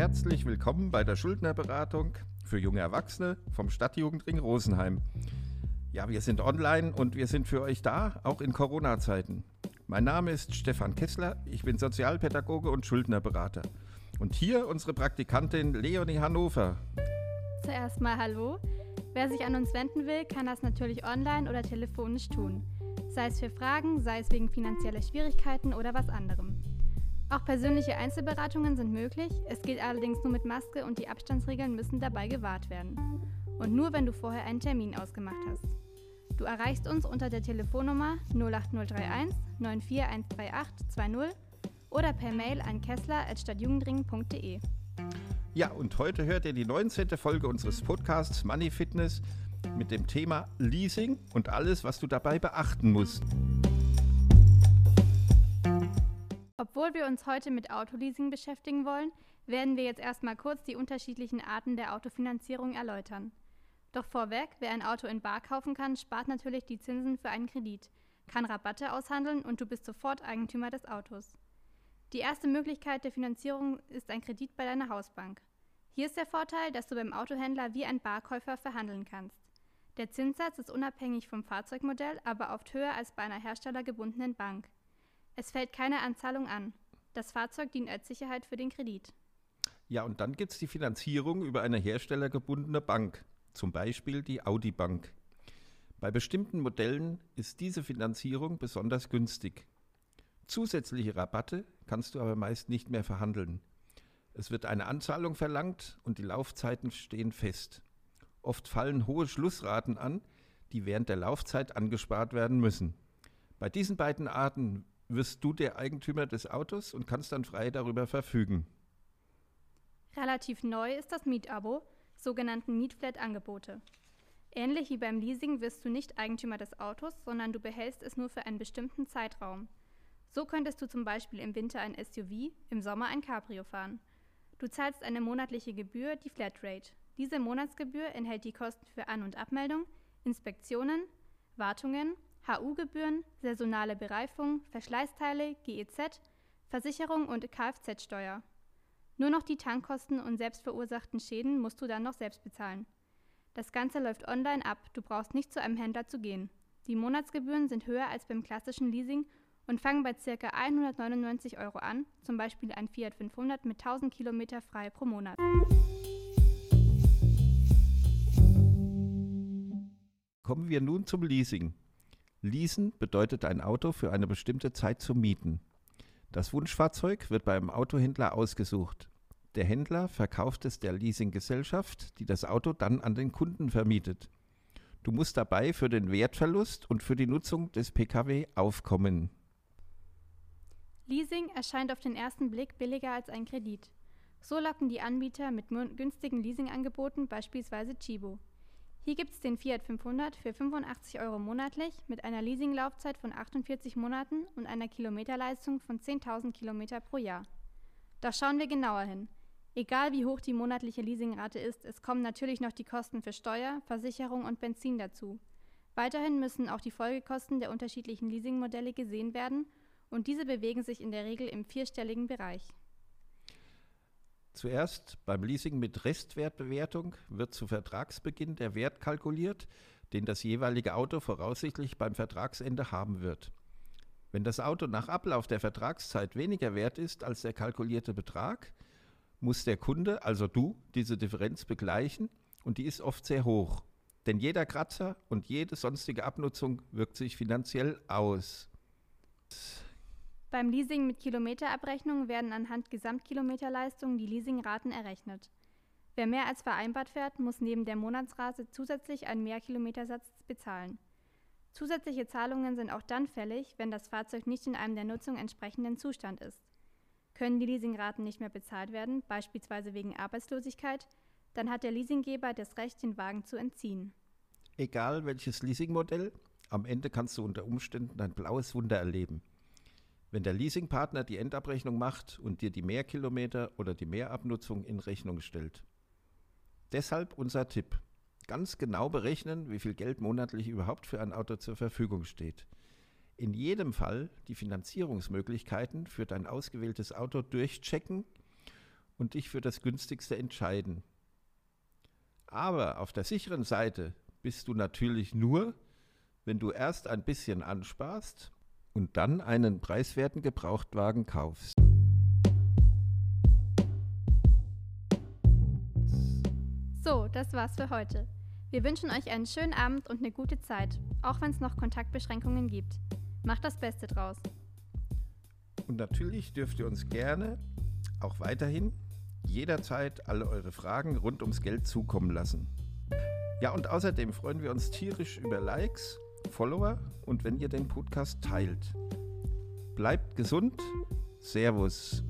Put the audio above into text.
Herzlich willkommen bei der Schuldnerberatung für junge Erwachsene vom Stadtjugendring Rosenheim. Ja, wir sind online und wir sind für euch da, auch in Corona-Zeiten. Mein Name ist Stefan Kessler, ich bin Sozialpädagoge und Schuldnerberater. Und hier unsere Praktikantin Leonie Hannover. Zuerst mal Hallo. Wer sich an uns wenden will, kann das natürlich online oder telefonisch tun. Sei es für Fragen, sei es wegen finanzieller Schwierigkeiten oder was anderem. Auch persönliche Einzelberatungen sind möglich, es geht allerdings nur mit Maske und die Abstandsregeln müssen dabei gewahrt werden. Und nur wenn du vorher einen Termin ausgemacht hast. Du erreichst uns unter der Telefonnummer 08031 94138 20 oder per Mail an kessler.stadtjugendring.de. Ja, und heute hört ihr die 19. Folge unseres Podcasts Money Fitness mit dem Thema Leasing und alles, was du dabei beachten musst. Obwohl wir uns heute mit Autoleasing beschäftigen wollen, werden wir jetzt erstmal kurz die unterschiedlichen Arten der Autofinanzierung erläutern. Doch vorweg, wer ein Auto in Bar kaufen kann, spart natürlich die Zinsen für einen Kredit, kann Rabatte aushandeln und du bist sofort Eigentümer des Autos. Die erste Möglichkeit der Finanzierung ist ein Kredit bei deiner Hausbank. Hier ist der Vorteil, dass du beim Autohändler wie ein Barkäufer verhandeln kannst. Der Zinssatz ist unabhängig vom Fahrzeugmodell, aber oft höher als bei einer herstellergebundenen Bank. Es fällt keine Anzahlung an. Das Fahrzeug dient als Sicherheit für den Kredit. Ja, und dann gibt es die Finanzierung über eine herstellergebundene Bank, zum Beispiel die Audi Bank. Bei bestimmten Modellen ist diese Finanzierung besonders günstig. Zusätzliche Rabatte kannst du aber meist nicht mehr verhandeln. Es wird eine Anzahlung verlangt und die Laufzeiten stehen fest. Oft fallen hohe Schlussraten an, die während der Laufzeit angespart werden müssen. Bei diesen beiden Arten wirst du der Eigentümer des Autos und kannst dann frei darüber verfügen. Relativ neu ist das Mietabo, sogenannten Mietflat-Angebote. Ähnlich wie beim Leasing wirst du nicht Eigentümer des Autos, sondern du behältst es nur für einen bestimmten Zeitraum. So könntest du zum Beispiel im Winter ein SUV, im Sommer ein Cabrio fahren. Du zahlst eine monatliche Gebühr, die Flatrate. Diese Monatsgebühr enthält die Kosten für An- und Abmeldung, Inspektionen, Wartungen, HU-Gebühren, saisonale Bereifung, Verschleißteile, GEZ, Versicherung und Kfz-Steuer. Nur noch die Tankkosten und selbstverursachten Schäden musst du dann noch selbst bezahlen. Das Ganze läuft online ab, du brauchst nicht zu einem Händler zu gehen. Die Monatsgebühren sind höher als beim klassischen Leasing und fangen bei ca. 199 Euro an, zum Beispiel ein Fiat 500 mit 1000 Kilometer frei pro Monat. Kommen wir nun zum Leasing. Leasen bedeutet ein Auto für eine bestimmte Zeit zu mieten. Das Wunschfahrzeug wird beim Autohändler ausgesucht. Der Händler verkauft es der Leasinggesellschaft, die das Auto dann an den Kunden vermietet. Du musst dabei für den Wertverlust und für die Nutzung des Pkw aufkommen. Leasing erscheint auf den ersten Blick billiger als ein Kredit. So locken die Anbieter mit günstigen Leasingangeboten, beispielsweise Chibo. Hier gibt es den Fiat 500 für 85 Euro monatlich mit einer Leasinglaufzeit von 48 Monaten und einer Kilometerleistung von 10.000 Kilometer pro Jahr. Doch schauen wir genauer hin. Egal wie hoch die monatliche Leasingrate ist, es kommen natürlich noch die Kosten für Steuer, Versicherung und Benzin dazu. Weiterhin müssen auch die Folgekosten der unterschiedlichen Leasingmodelle gesehen werden und diese bewegen sich in der Regel im vierstelligen Bereich. Zuerst beim Leasing mit Restwertbewertung wird zu Vertragsbeginn der Wert kalkuliert, den das jeweilige Auto voraussichtlich beim Vertragsende haben wird. Wenn das Auto nach Ablauf der Vertragszeit weniger wert ist als der kalkulierte Betrag, muss der Kunde, also du, diese Differenz begleichen und die ist oft sehr hoch. Denn jeder Kratzer und jede sonstige Abnutzung wirkt sich finanziell aus. Beim Leasing mit Kilometerabrechnung werden anhand Gesamtkilometerleistung die Leasingraten errechnet. Wer mehr als vereinbart fährt, muss neben der Monatsrate zusätzlich einen Mehrkilometersatz bezahlen. Zusätzliche Zahlungen sind auch dann fällig, wenn das Fahrzeug nicht in einem der Nutzung entsprechenden Zustand ist. Können die Leasingraten nicht mehr bezahlt werden, beispielsweise wegen Arbeitslosigkeit, dann hat der Leasinggeber das Recht, den Wagen zu entziehen. Egal welches Leasingmodell, am Ende kannst du unter Umständen ein blaues Wunder erleben. Wenn der Leasingpartner die Endabrechnung macht und dir die Mehrkilometer oder die Mehrabnutzung in Rechnung stellt. Deshalb unser Tipp. Ganz genau berechnen, wie viel Geld monatlich überhaupt für ein Auto zur Verfügung steht. In jedem Fall die Finanzierungsmöglichkeiten für dein ausgewähltes Auto durchchecken und dich für das günstigste entscheiden. Aber auf der sicheren Seite bist du natürlich nur, wenn du erst ein bisschen ansparst und dann einen preiswerten Gebrauchtwagen kaufst. So, das war's für heute. Wir wünschen euch einen schönen Abend und eine gute Zeit, auch wenn es noch Kontaktbeschränkungen gibt. Macht das Beste draus. Und natürlich dürft ihr uns gerne auch weiterhin jederzeit alle eure Fragen rund ums Geld zukommen lassen. Ja, und außerdem freuen wir uns tierisch über Likes, Follower und wenn ihr den Podcast teilt. Bleibt gesund. Servus.